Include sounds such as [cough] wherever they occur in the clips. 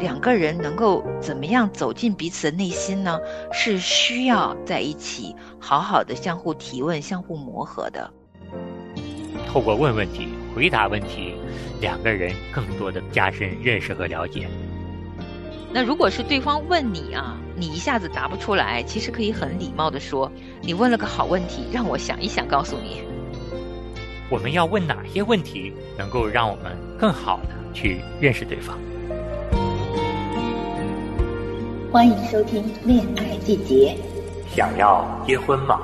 两个人能够怎么样走进彼此的内心呢？是需要在一起好好的相互提问、相互磨合的。透过问问题、回答问题，两个人更多的加深认识和了解。那如果是对方问你啊，你一下子答不出来，其实可以很礼貌的说：“你问了个好问题，让我想一想，告诉你。”我们要问哪些问题，能够让我们更好的去认识对方？欢迎收听《恋爱季节》。想要结婚吗？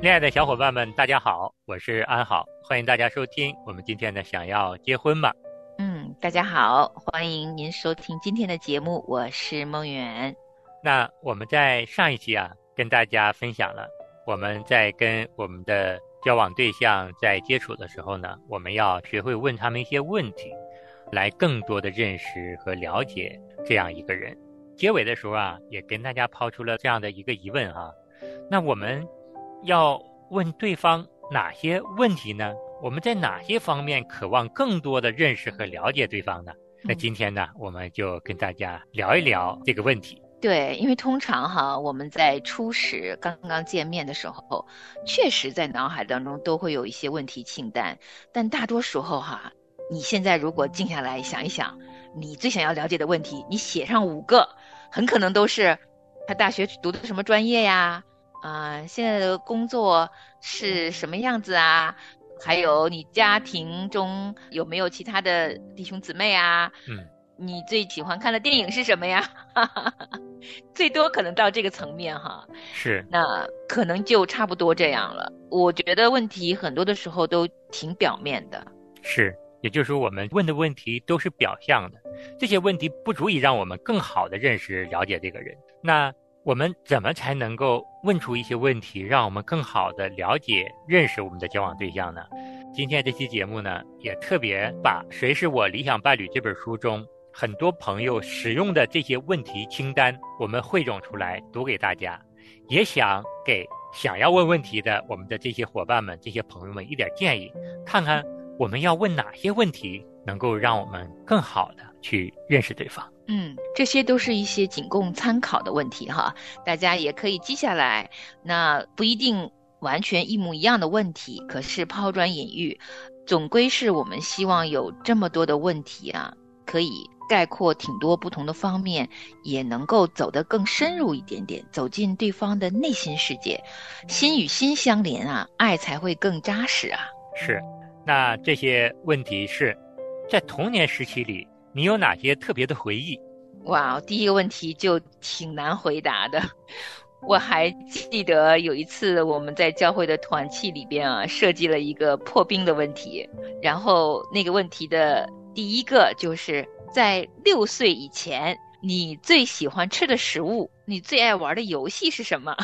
恋爱的小伙伴们，大家好，我是安好，欢迎大家收听我们今天的《想要结婚吗》。嗯，大家好，欢迎您收听今天的节目，我是梦圆。那我们在上一期啊，跟大家分享了。我们在跟我们的交往对象在接触的时候呢，我们要学会问他们一些问题，来更多的认识和了解这样一个人。结尾的时候啊，也跟大家抛出了这样的一个疑问哈，那我们要问对方哪些问题呢？我们在哪些方面渴望更多的认识和了解对方呢？那今天呢，我们就跟大家聊一聊这个问题。对，因为通常哈，我们在初始刚刚见面的时候，确实在脑海当中都会有一些问题清单，但大多时候哈，你现在如果静下来想一想，你最想要了解的问题，你写上五个，很可能都是他大学读的什么专业呀，啊，现在的工作是什么样子啊，还有你家庭中有没有其他的弟兄姊妹啊？嗯。你最喜欢看的电影是什么呀？[laughs] 最多可能到这个层面哈。是。那可能就差不多这样了。我觉得问题很多的时候都挺表面的。是，也就是说我们问的问题都是表象的，这些问题不足以让我们更好的认识了解这个人。那我们怎么才能够问出一些问题，让我们更好的了解认识我们的交往对象呢？今天这期节目呢，也特别把《谁是我理想伴侣》这本书中。很多朋友使用的这些问题清单，我们汇总出来读给大家，也想给想要问问题的我们的这些伙伴们、这些朋友们一点建议，看看我们要问哪些问题，能够让我们更好的去认识对方。嗯，这些都是一些仅供参考的问题哈，大家也可以记下来。那不一定完全一模一样的问题，可是抛砖引玉，总归是我们希望有这么多的问题啊，可以。概括挺多不同的方面，也能够走得更深入一点点，走进对方的内心世界，心与心相连啊，爱才会更扎实啊。是，那这些问题是在童年时期里，你有哪些特别的回忆？哇，第一个问题就挺难回答的。我还记得有一次我们在教会的团契里边啊，设计了一个破冰的问题，然后那个问题的第一个就是。在六岁以前，你最喜欢吃的食物，你最爱玩的游戏是什么？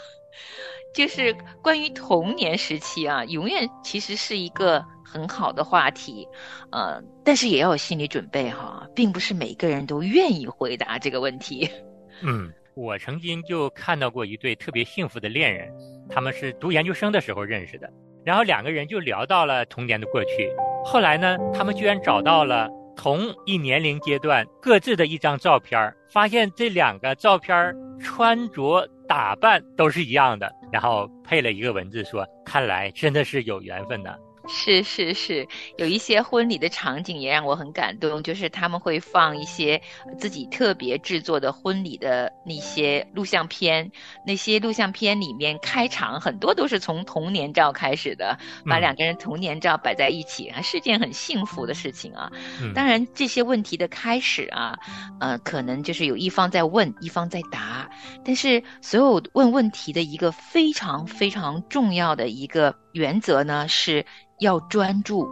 [laughs] 就是关于童年时期啊，永远其实是一个很好的话题，呃，但是也要有心理准备哈，并不是每个人都愿意回答这个问题。[laughs] 嗯，我曾经就看到过一对特别幸福的恋人，他们是读研究生的时候认识的，然后两个人就聊到了童年的过去，后来呢，他们居然找到了。同一年龄阶段各自的一张照片，发现这两个照片穿着打扮都是一样的，然后配了一个文字说：“看来真的是有缘分的。”是是是，有一些婚礼的场景也让我很感动，就是他们会放一些自己特别制作的婚礼的那些录像片，那些录像片里面开场很多都是从童年照开始的，把两个人童年照摆在一起，是件很幸福的事情啊。当然这些问题的开始啊，呃，可能就是有一方在问，一方在答，但是所有问问题的一个非常非常重要的一个原则呢是。要专注，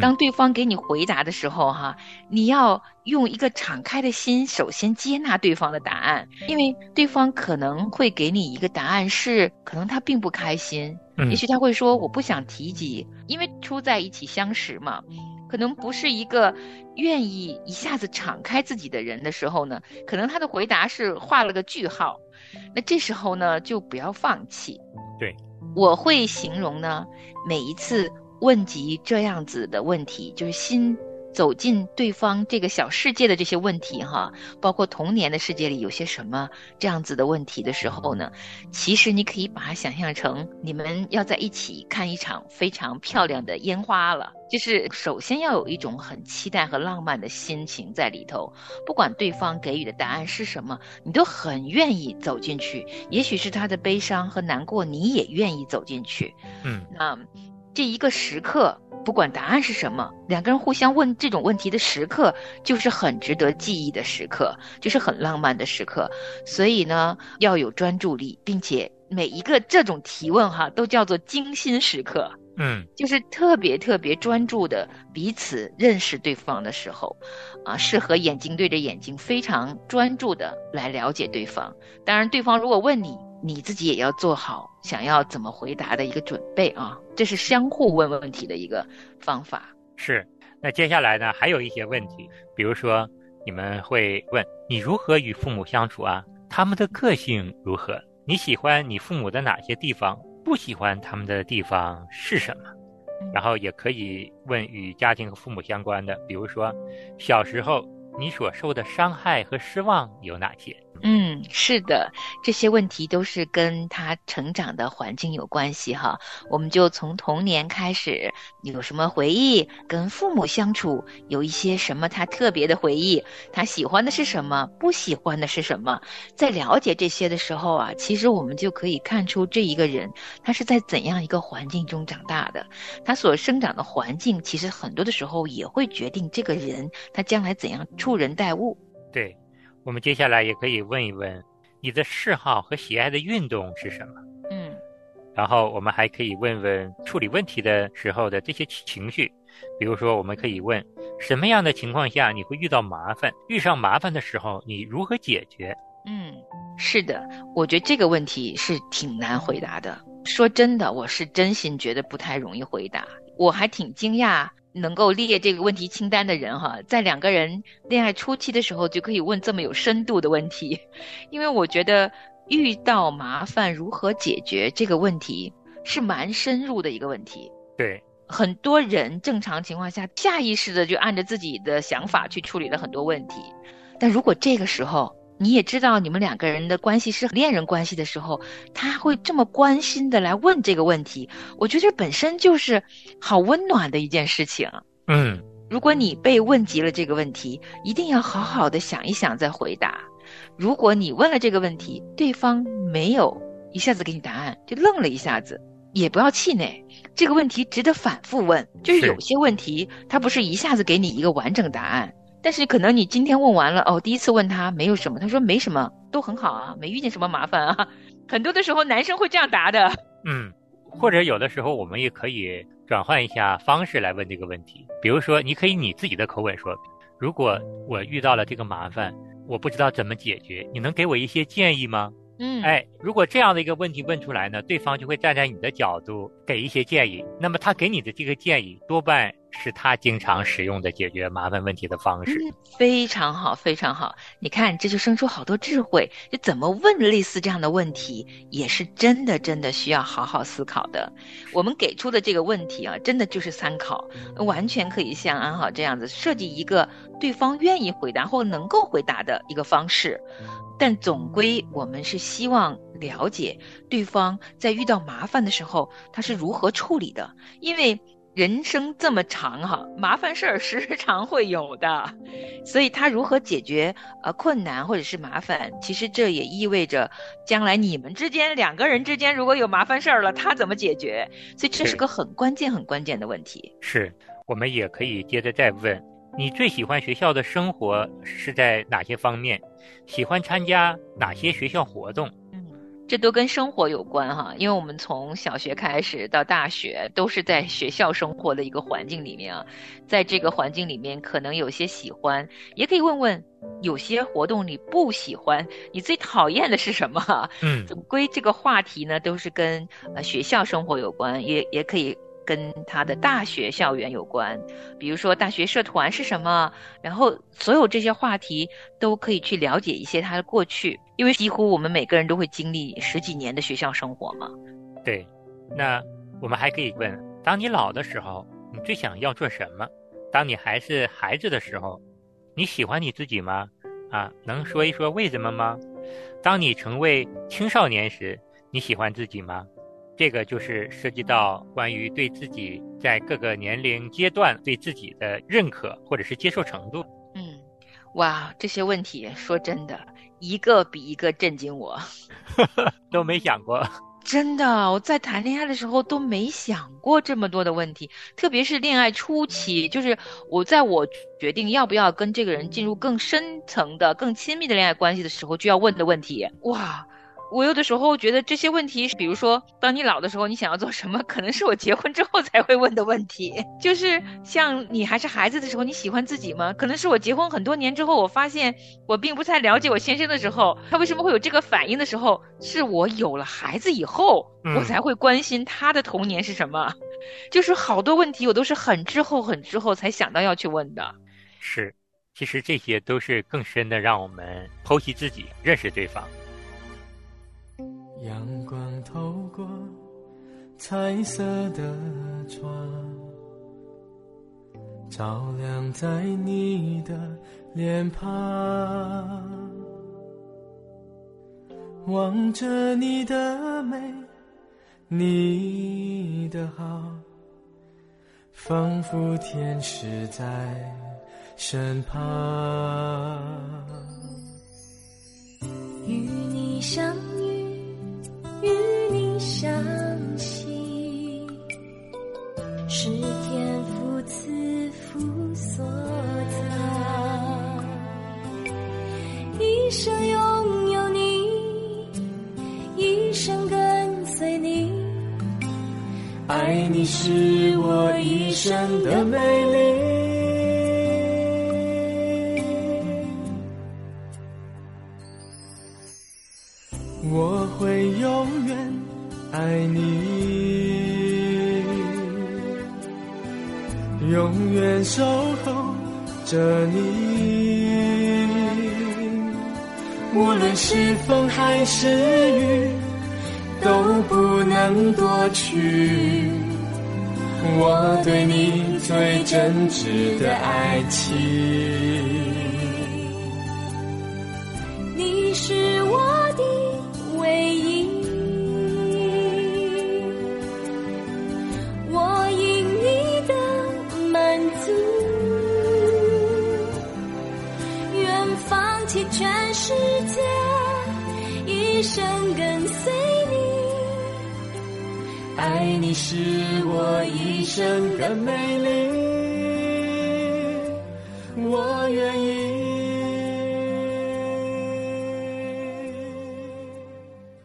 当对方给你回答的时候，哈，你要用一个敞开的心，首先接纳对方的答案，因为对方可能会给你一个答案是，可能他并不开心，也许他会说我不想提及，因为初在一起相识嘛，可能不是一个愿意一下子敞开自己的人的时候呢，可能他的回答是画了个句号，那这时候呢，就不要放弃。对，我会形容呢，每一次。问及这样子的问题，就是心走进对方这个小世界的这些问题哈，包括童年的世界里有些什么这样子的问题的时候呢，其实你可以把它想象成你们要在一起看一场非常漂亮的烟花了。就是首先要有一种很期待和浪漫的心情在里头，不管对方给予的答案是什么，你都很愿意走进去。也许是他的悲伤和难过，你也愿意走进去。嗯，那这一个时刻，不管答案是什么，两个人互相问这种问题的时刻，就是很值得记忆的时刻，就是很浪漫的时刻。所以呢，要有专注力，并且每一个这种提问哈，都叫做精心时刻。嗯，就是特别特别专注的彼此认识对方的时候，啊，适合眼睛对着眼睛，非常专注的来了解对方。当然，对方如果问你，你自己也要做好想要怎么回答的一个准备啊。这是相互问问题的一个方法。是。那接下来呢，还有一些问题，比如说你们会问你如何与父母相处啊？他们的个性如何？你喜欢你父母的哪些地方？不喜欢他们的地方是什么？然后也可以问与家庭和父母相关的，比如说小时候你所受的伤害和失望有哪些？嗯，是的，这些问题都是跟他成长的环境有关系哈。我们就从童年开始，有什么回忆？跟父母相处有一些什么他特别的回忆？他喜欢的是什么？不喜欢的是什么？在了解这些的时候啊，其实我们就可以看出这一个人他是在怎样一个环境中长大的，他所生长的环境其实很多的时候也会决定这个人他将来怎样处人待物。对。我们接下来也可以问一问，你的嗜好和喜爱的运动是什么？嗯，然后我们还可以问问处理问题的时候的这些情绪，比如说，我们可以问什么样的情况下你会遇到麻烦？遇上麻烦的时候你如何解决？嗯，是的，我觉得这个问题是挺难回答的。说真的，我是真心觉得不太容易回答，我还挺惊讶。能够列这个问题清单的人哈，在两个人恋爱初期的时候就可以问这么有深度的问题，因为我觉得遇到麻烦如何解决这个问题是蛮深入的一个问题。对，很多人正常情况下下意识的就按着自己的想法去处理了很多问题，但如果这个时候，你也知道，你们两个人的关系是恋人关系的时候，他会这么关心的来问这个问题，我觉得这本身就是好温暖的一件事情。嗯，如果你被问及了这个问题，一定要好好的想一想再回答。如果你问了这个问题，对方没有一下子给你答案，就愣了一下子，也不要气馁。这个问题值得反复问，就是有些问题他不是一下子给你一个完整答案。但是可能你今天问完了哦，第一次问他没有什么，他说没什么，都很好啊，没遇见什么麻烦啊。[laughs] 很多的时候男生会这样答的，嗯，或者有的时候我们也可以转换一下方式来问这个问题，比如说你可以你自己的口吻说，如果我遇到了这个麻烦，我不知道怎么解决，你能给我一些建议吗？嗯，哎，如果这样的一个问题问出来呢，对方就会站在你的角度给一些建议，那么他给你的这个建议多半。是他经常使用的解决麻烦问题的方式，非常好，非常好。你看，这就生出好多智慧。就怎么问类似这样的问题，也是真的，真的需要好好思考的。我们给出的这个问题啊，真的就是参考，完全可以像安好这样子设计一个对方愿意回答或能够回答的一个方式。但总归，我们是希望了解对方在遇到麻烦的时候，他是如何处理的，因为。人生这么长哈，麻烦事儿时常会有的，所以他如何解决呃困难或者是麻烦，其实这也意味着将来你们之间两个人之间如果有麻烦事儿了，他怎么解决？所以这是个很关键很关键的问题。是我们也可以接着再问，你最喜欢学校的生活是在哪些方面？喜欢参加哪些学校活动？这都跟生活有关哈，因为我们从小学开始到大学都是在学校生活的一个环境里面啊，在这个环境里面可能有些喜欢，也可以问问有些活动你不喜欢，你最讨厌的是什么？嗯，总归这个话题呢都是跟呃学校生活有关，也也可以。跟他的大学校园有关，比如说大学社团是什么，然后所有这些话题都可以去了解一些他的过去，因为几乎我们每个人都会经历十几年的学校生活嘛。对，那我们还可以问：当你老的时候，你最想要做什么？当你还是孩子的时候，你喜欢你自己吗？啊，能说一说为什么吗？当你成为青少年时，你喜欢自己吗？这个就是涉及到关于对自己在各个年龄阶段对自己的认可或者是接受程度。嗯，哇，这些问题说真的，一个比一个震惊我，[laughs] 都没想过。[laughs] 真的，我在谈恋爱的时候都没想过这么多的问题，特别是恋爱初期，就是我在我决定要不要跟这个人进入更深层的、更亲密的恋爱关系的时候，就要问的问题。哇！我有的时候觉得这些问题，比如说，当你老的时候，你想要做什么，可能是我结婚之后才会问的问题。就是像你还是孩子的时候，你喜欢自己吗？可能是我结婚很多年之后，我发现我并不太了解我先生的时候，他为什么会有这个反应的时候，是我有了孩子以后，我才会关心他的童年是什么。就是好多问题，我都是很之后、很之后才想到要去问的。是，其实这些都是更深的，让我们剖析自己，认识对方。阳光透过彩色的窗，照亮在你的脸庞。望着你的美，你的好，仿佛天使在身旁。与你相。与你相惜，是天父赐福所藏。一生拥有你，一生跟随你，爱你是我一生的美丽。守候着你。无论是风还是雨，都不能夺去我对你最真挚的爱情。你是我一生的美丽，我愿意。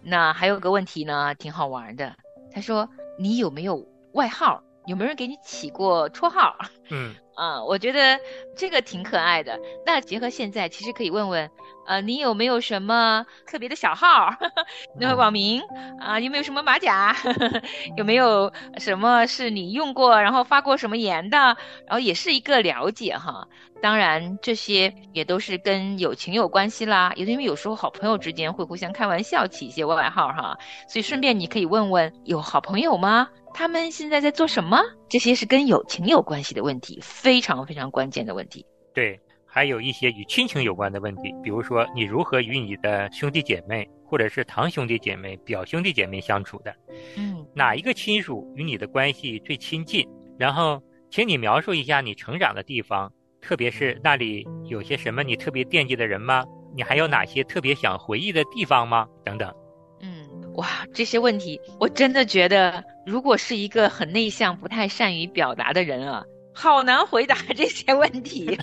那还有个问题呢，挺好玩的。他说：“你有没有外号？有没有人给你起过绰号？”嗯。啊，我觉得这个挺可爱的。那结合现在，其实可以问问，呃，你有没有什么特别的小号？[laughs] 那个网名啊，有没有什么马甲？[laughs] 有没有什么是你用过，然后发过什么言的？然后也是一个了解哈。当然，这些也都是跟友情有关系啦。也因为有时候好朋友之间会互相开玩笑，起一些外号哈。所以顺便你可以问问，有好朋友吗？他们现在在做什么？这些是跟友情有关系的问题，非常非常关键的问题。对，还有一些与亲情有关的问题，比如说你如何与你的兄弟姐妹，或者是堂兄弟姐妹、表兄弟姐妹相处的？嗯，哪一个亲属与你的关系最亲近？然后，请你描述一下你成长的地方，特别是那里有些什么你特别惦记的人吗？你还有哪些特别想回忆的地方吗？等等。嗯哇，这些问题我真的觉得，如果是一个很内向、不太善于表达的人啊，好难回答这些问题。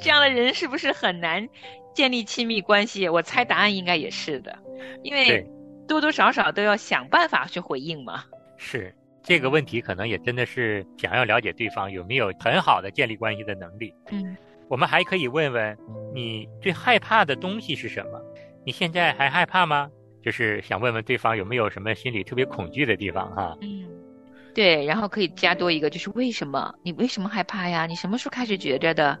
这样的人是不是很难建立亲密关系？我猜答案应该也是的，因为多多少少都要想办法去回应嘛。是这个问题，可能也真的是想要了解对方有没有很好的建立关系的能力。嗯，我们还可以问问你最害怕的东西是什么？你现在还害怕吗？就是想问问对方有没有什么心里特别恐惧的地方哈。嗯，对，然后可以加多一个，就是为什么你为什么害怕呀？你什么时候开始觉着的？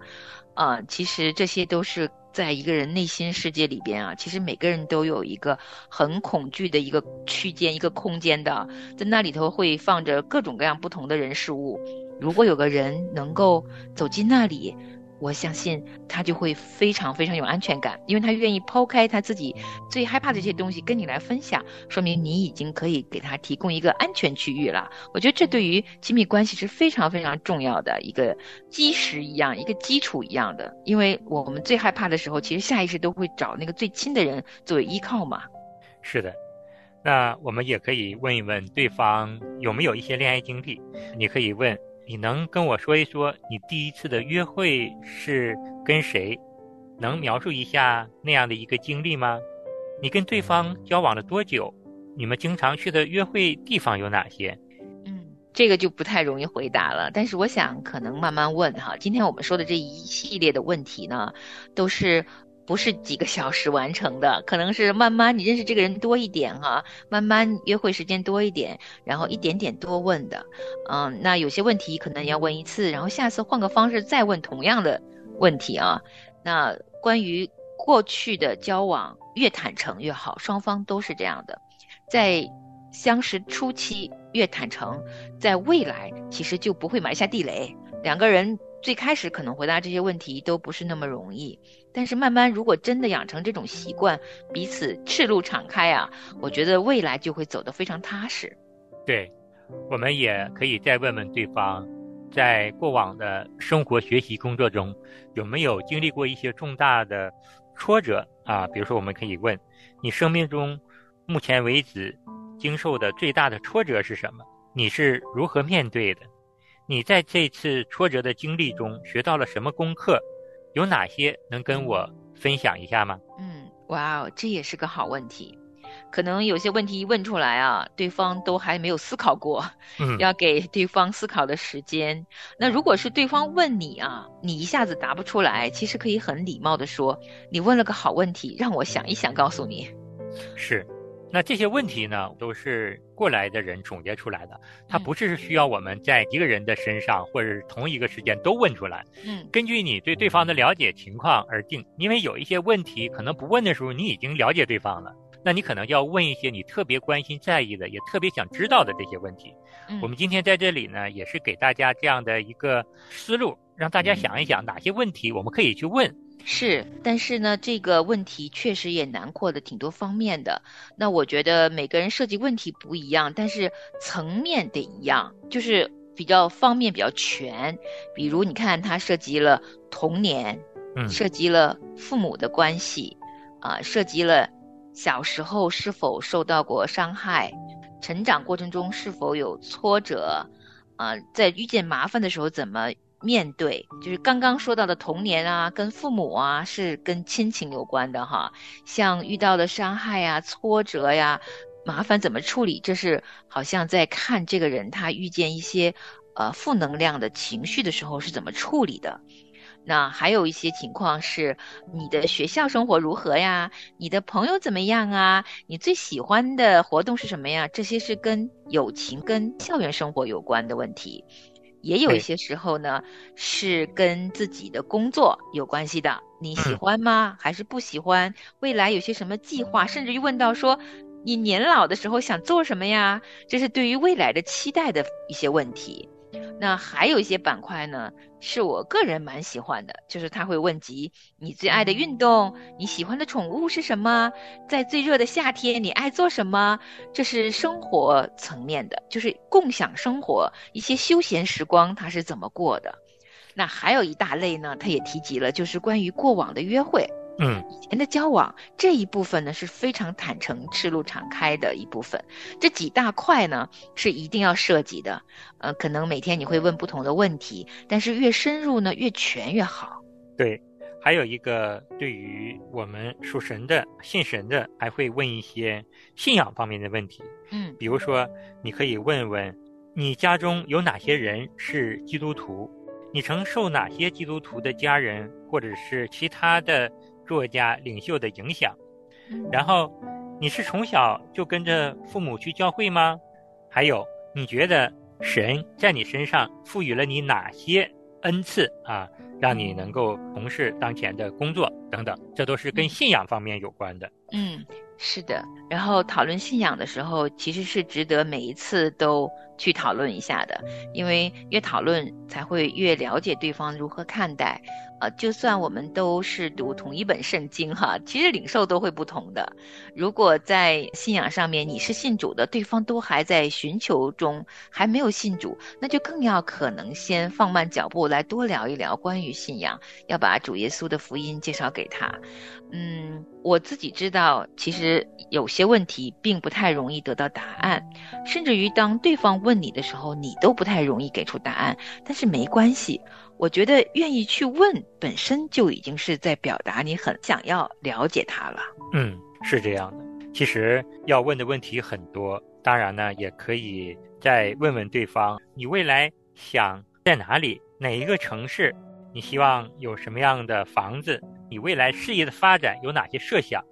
啊，其实这些都是在一个人内心世界里边啊，其实每个人都有一个很恐惧的一个区间、一个空间的，在那里头会放着各种各样不同的人事物。如果有个人能够走进那里，我相信他就会非常非常有安全感，因为他愿意抛开他自己最害怕的这些东西跟你来分享，说明你已经可以给他提供一个安全区域了。我觉得这对于亲密关系是非常非常重要的一个基石一样，一个基础一样的。因为我们最害怕的时候，其实下意识都会找那个最亲的人作为依靠嘛。是的，那我们也可以问一问对方有没有一些恋爱经历，你可以问。你能跟我说一说你第一次的约会是跟谁？能描述一下那样的一个经历吗？你跟对方交往了多久？你们经常去的约会地方有哪些？嗯，这个就不太容易回答了。但是我想可能慢慢问哈。今天我们说的这一系列的问题呢，都是。不是几个小时完成的，可能是慢慢你认识这个人多一点哈，慢慢约会时间多一点，然后一点点多问的，嗯，那有些问题可能要问一次，然后下次换个方式再问同样的问题啊。那关于过去的交往，越坦诚越好，双方都是这样的，在相识初期越坦诚，在未来其实就不会埋下地雷，两个人。最开始可能回答这些问题都不是那么容易，但是慢慢如果真的养成这种习惯，彼此赤露敞开啊，我觉得未来就会走得非常踏实。对，我们也可以再问问对方，在过往的生活、学习、工作中，有没有经历过一些重大的挫折啊？比如说，我们可以问你生命中目前为止经受的最大的挫折是什么？你是如何面对的？你在这次挫折的经历中学到了什么功课？有哪些能跟我分享一下吗？嗯，哇哦，这也是个好问题。可能有些问题一问出来啊，对方都还没有思考过，嗯，要给对方思考的时间。那如果是对方问你啊，你一下子答不出来，其实可以很礼貌的说：“你问了个好问题，让我想一想，告诉你。”是。那这些问题呢，都是过来的人总结出来的，它不是需要我们在一个人的身上或者是同一个时间都问出来。嗯，根据你对对方的了解情况而定，因为有一些问题可能不问的时候你已经了解对方了，那你可能要问一些你特别关心在意的，也特别想知道的这些问题。我们今天在这里呢，也是给大家这样的一个思路，让大家想一想哪些问题我们可以去问。是，但是呢，这个问题确实也囊括的挺多方面的。那我觉得每个人涉及问题不一样，但是层面得一样，就是比较方面比较全。比如你看，它涉及了童年，嗯，涉及了父母的关系，啊，涉及了小时候是否受到过伤害，成长过程中是否有挫折，啊，在遇见麻烦的时候怎么。面对就是刚刚说到的童年啊，跟父母啊是跟亲情有关的哈。像遇到的伤害呀、挫折呀、麻烦怎么处理，这是好像在看这个人他遇见一些呃负能量的情绪的时候是怎么处理的。那还有一些情况是你的学校生活如何呀？你的朋友怎么样啊？你最喜欢的活动是什么呀？这些是跟友情、跟校园生活有关的问题。也有一些时候呢，是跟自己的工作有关系的。你喜欢吗？还是不喜欢？未来有些什么计划？甚至于问到说，你年老的时候想做什么呀？这是对于未来的期待的一些问题。那还有一些板块呢，是我个人蛮喜欢的，就是他会问及你最爱的运动，你喜欢的宠物是什么，在最热的夏天你爱做什么，这是生活层面的，就是共享生活一些休闲时光，他是怎么过的。那还有一大类呢，他也提及了，就是关于过往的约会。嗯，以前的交往这一部分呢是非常坦诚、赤露敞开的一部分。这几大块呢是一定要涉及的。呃，可能每天你会问不同的问题，但是越深入呢越全越好。对，还有一个对于我们属神的、信神的，还会问一些信仰方面的问题。嗯，比如说你可以问问你家中有哪些人是基督徒，你曾受哪些基督徒的家人或者是其他的。作家领袖的影响，然后你是从小就跟着父母去教会吗？还有，你觉得神在你身上赋予了你哪些恩赐啊，让你能够从事当前的工作等等，这都是跟信仰方面有关的。嗯，是的。然后讨论信仰的时候，其实是值得每一次都去讨论一下的，因为越讨论才会越了解对方如何看待。呃，就算我们都是读同一本圣经哈，其实领受都会不同的。如果在信仰上面你是信主的，对方都还在寻求中，还没有信主，那就更要可能先放慢脚步来多聊一聊关于信仰，要把主耶稣的福音介绍给他。嗯，我自己知道，其实有些问题并不太容易得到答案，甚至于当对方问你的时候，你都不太容易给出答案。但是没关系。我觉得愿意去问，本身就已经是在表达你很想要了解他了。嗯，是这样的。其实要问的问题很多，当然呢，也可以再问问对方：你未来想在哪里？哪一个城市？你希望有什么样的房子？你未来事业的发展有哪些设想？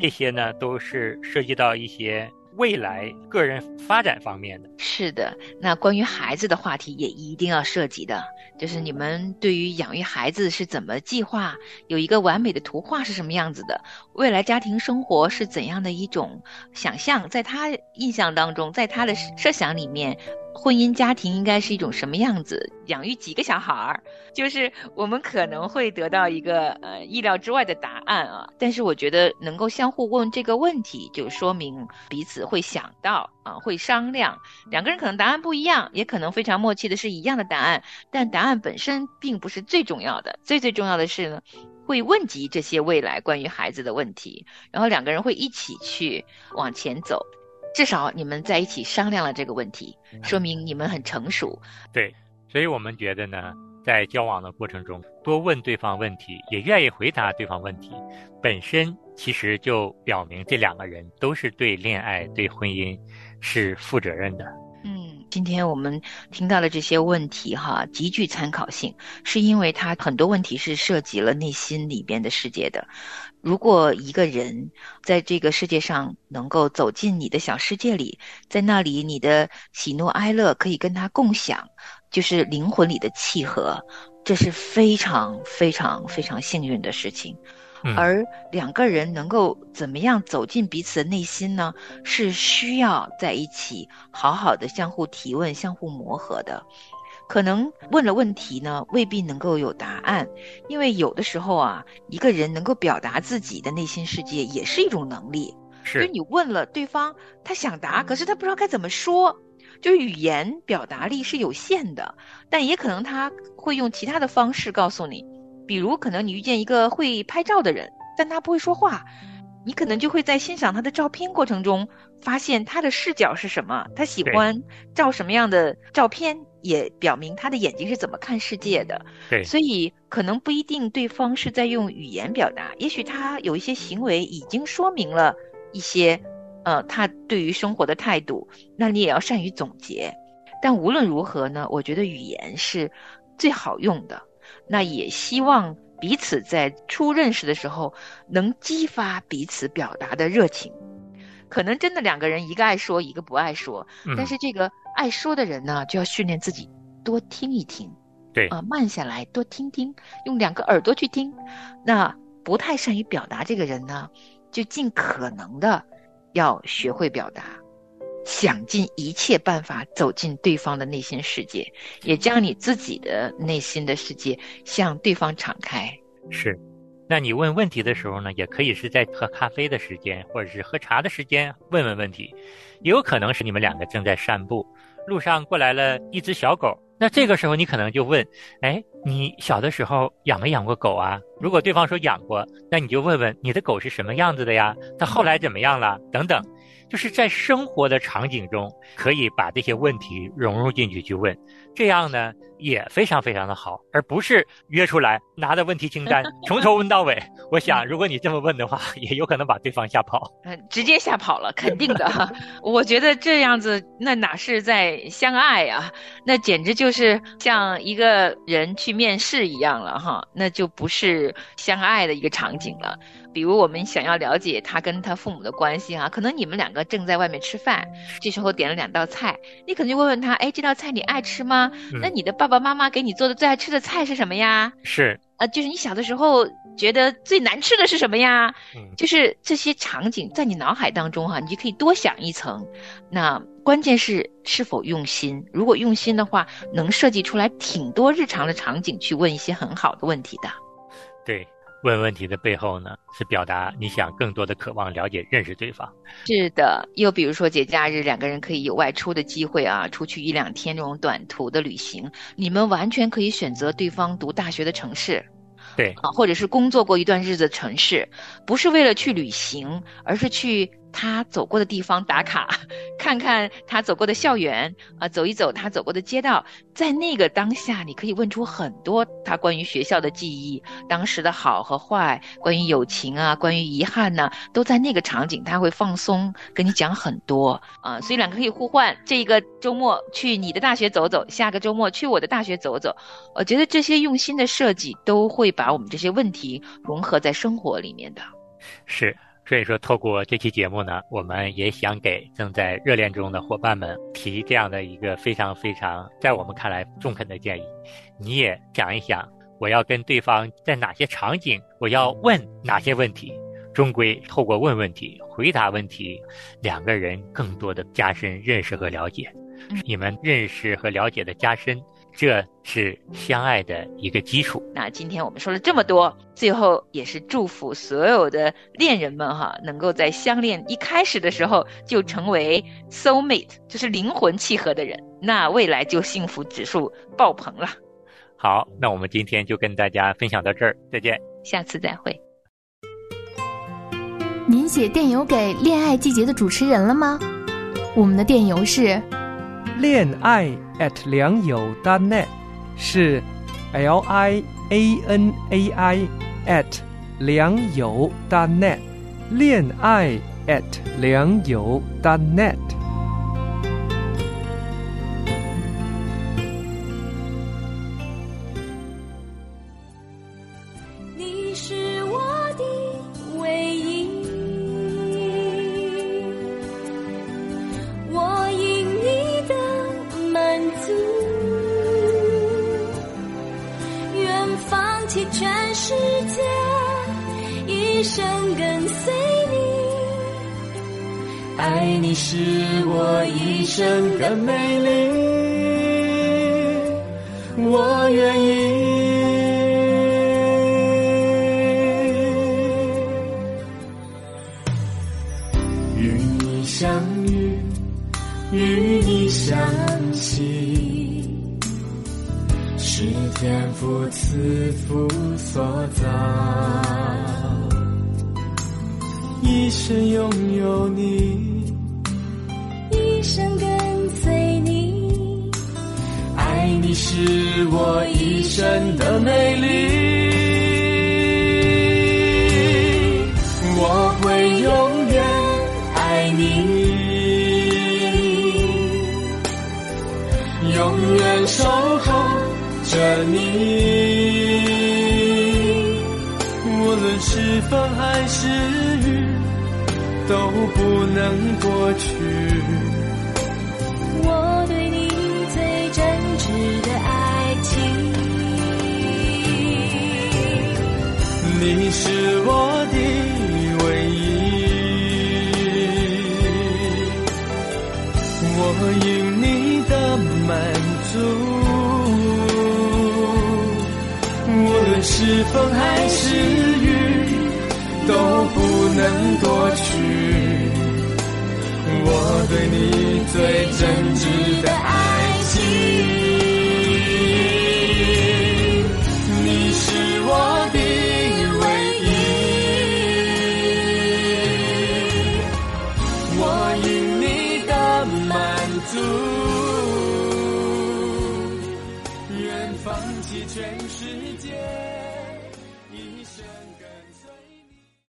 这些呢，都是涉及到一些。未来个人发展方面的是的，那关于孩子的话题也一定要涉及的，就是你们对于养育孩子是怎么计划，有一个完美的图画是什么样子的，未来家庭生活是怎样的一种想象，在他印象当中，在他的设想里面。婚姻家庭应该是一种什么样子？养育几个小孩儿，就是我们可能会得到一个呃意料之外的答案啊。但是我觉得能够相互问这个问题，就说明彼此会想到啊，会商量。两个人可能答案不一样，也可能非常默契的是一样的答案，但答案本身并不是最重要的。最最重要的是呢，会问及这些未来关于孩子的问题，然后两个人会一起去往前走。至少你们在一起商量了这个问题，说明你们很成熟。对，所以我们觉得呢，在交往的过程中，多问对方问题，也愿意回答对方问题，本身其实就表明这两个人都是对恋爱、对婚姻是负责任的。今天我们听到了这些问题，哈，极具参考性，是因为它很多问题是涉及了内心里边的世界的。如果一个人在这个世界上能够走进你的小世界里，在那里你的喜怒哀乐可以跟他共享，就是灵魂里的契合，这是非常非常非常幸运的事情。而两个人能够怎么样走进彼此的内心呢？是需要在一起好好的相互提问、相互磨合的。可能问了问题呢，未必能够有答案，因为有的时候啊，一个人能够表达自己的内心世界也是一种能力。是，就你问了对方，他想答，可是他不知道该怎么说，就是语言表达力是有限的，但也可能他会用其他的方式告诉你，比如可能你遇见一个会拍照的人，但他不会说话。你可能就会在欣赏他的照片过程中，发现他的视角是什么，他喜欢照什么样的照片，也表明他的眼睛是怎么看世界的。对，所以可能不一定对方是在用语言表达，也许他有一些行为已经说明了一些，呃，他对于生活的态度。那你也要善于总结。但无论如何呢，我觉得语言是最好用的。那也希望。彼此在初认识的时候，能激发彼此表达的热情。可能真的两个人，一个爱说，一个不爱说。但是这个爱说的人呢，就要训练自己多听一听，对啊，慢下来多听听，用两个耳朵去听。那不太善于表达这个人呢，就尽可能的要学会表达。想尽一切办法走进对方的内心世界，也将你自己的内心的世界向对方敞开。是，那你问问题的时候呢，也可以是在喝咖啡的时间，或者是喝茶的时间问问问题，也有可能是你们两个正在散步，路上过来了一只小狗，那这个时候你可能就问：哎，你小的时候养没养过狗啊？如果对方说养过，那你就问问你的狗是什么样子的呀？它后来怎么样了？等等。就是在生活的场景中，可以把这些问题融入进去去问，这样呢也非常非常的好，而不是约出来拿着问题清单 [laughs] 从头问到尾。我想，如果你这么问的话，也有可能把对方吓跑。嗯，直接吓跑了，肯定的。[laughs] 我觉得这样子，那哪是在相爱啊？那简直就是像一个人去面试一样了哈，那就不是相爱的一个场景了。比如我们想要了解他跟他父母的关系啊，可能你们两个正在外面吃饭，这时候点了两道菜，你可能就问问他，哎，这道菜你爱吃吗？那你的爸爸妈妈给你做的最爱吃的菜是什么呀？是，呃，就是你小的时候觉得最难吃的是什么呀？嗯，就是这些场景在你脑海当中哈、你就可以多想一层。那关键是是否用心，如果用心的话，能设计出来挺多日常的场景去问一些很好的问题的。对。问问题的背后呢，是表达你想更多的渴望了解、认识对方。是的，又比如说节假日，两个人可以有外出的机会啊，出去一两天这种短途的旅行，你们完全可以选择对方读大学的城市。对啊，或者是工作过一段日子的城市，不是为了去旅行，而是去他走过的地方打卡，[laughs] 看看他走过的校园啊，走一走他走过的街道。在那个当下，你可以问出很多他关于学校的记忆，当时的好和坏，关于友情啊，关于遗憾呢、都在那个场景，他会放松跟你讲很多啊。所以两个可以互换，这个周末去你的大学走走，下个周末去我的大学走走。我觉得这些用心的设计都会把我们这些问题融合在生活里面的。是，所以说透过这期节目呢，我们也想给正在热恋中的伙伴们提这样的一个非常非常在我们看来中肯的建议。你也想一想，我要跟对方在哪些场景，我要问哪些问题。终归透过问问题、回答问题，两个人更多的加深认识和了解。嗯你们认识和了解的加深，这是相爱的一个基础。那今天我们说了这么多，最后也是祝福所有的恋人们哈，能够在相恋一开始的时候就成为 soul mate，就是灵魂契合的人，那未来就幸福指数爆棚了。好，那我们今天就跟大家分享到这儿，再见。下次再会。您写电邮给《恋爱季节》的主持人了吗？我们的电邮是恋爱 at 良友 .net 是 l i a n a i at 良友 .net 恋爱 at 良友 .net。愿意。与你相遇，与你相惜，是天父赐福所能过去。我对你最真挚的爱情。你是我的唯一，我因你的满足。无论是风还是雨，都不能夺取我对你最真挚的爱。